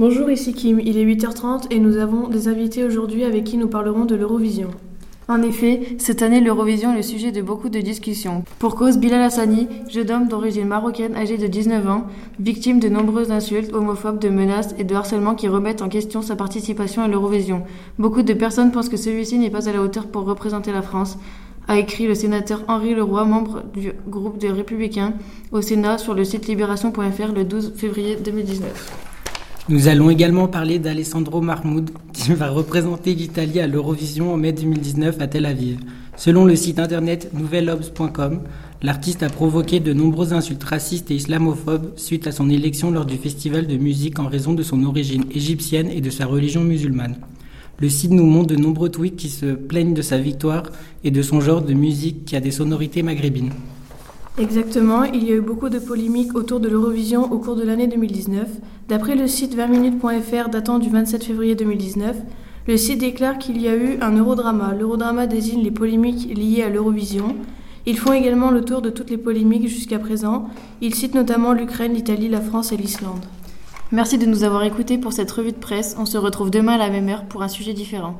Bonjour, ici Kim. Il est 8h30 et nous avons des invités aujourd'hui avec qui nous parlerons de l'Eurovision. En effet, cette année, l'Eurovision est le sujet de beaucoup de discussions. Pour cause, Bilal Hassani, jeune homme d'origine marocaine âgé de 19 ans, victime de nombreuses insultes homophobes, de menaces et de harcèlement qui remettent en question sa participation à l'Eurovision. Beaucoup de personnes pensent que celui-ci n'est pas à la hauteur pour représenter la France, a écrit le sénateur Henri Leroy, membre du groupe des Républicains, au Sénat sur le site libération.fr le 12 février 2019. Nous allons également parler d'Alessandro Mahmoud, qui va représenter l'Italie à l'Eurovision en mai 2019 à Tel Aviv. Selon le site internet nouvelobs.com, l'artiste a provoqué de nombreuses insultes racistes et islamophobes suite à son élection lors du festival de musique en raison de son origine égyptienne et de sa religion musulmane. Le site nous montre de nombreux tweets qui se plaignent de sa victoire et de son genre de musique qui a des sonorités maghrébines. Exactement, il y a eu beaucoup de polémiques autour de l'Eurovision au cours de l'année 2019. D'après le site 20minutes.fr datant du 27 février 2019, le site déclare qu'il y a eu un eurodrama. L'eurodrama désigne les polémiques liées à l'Eurovision. Ils font également le tour de toutes les polémiques jusqu'à présent. Ils citent notamment l'Ukraine, l'Italie, la France et l'Islande. Merci de nous avoir écoutés pour cette revue de presse. On se retrouve demain à la même heure pour un sujet différent.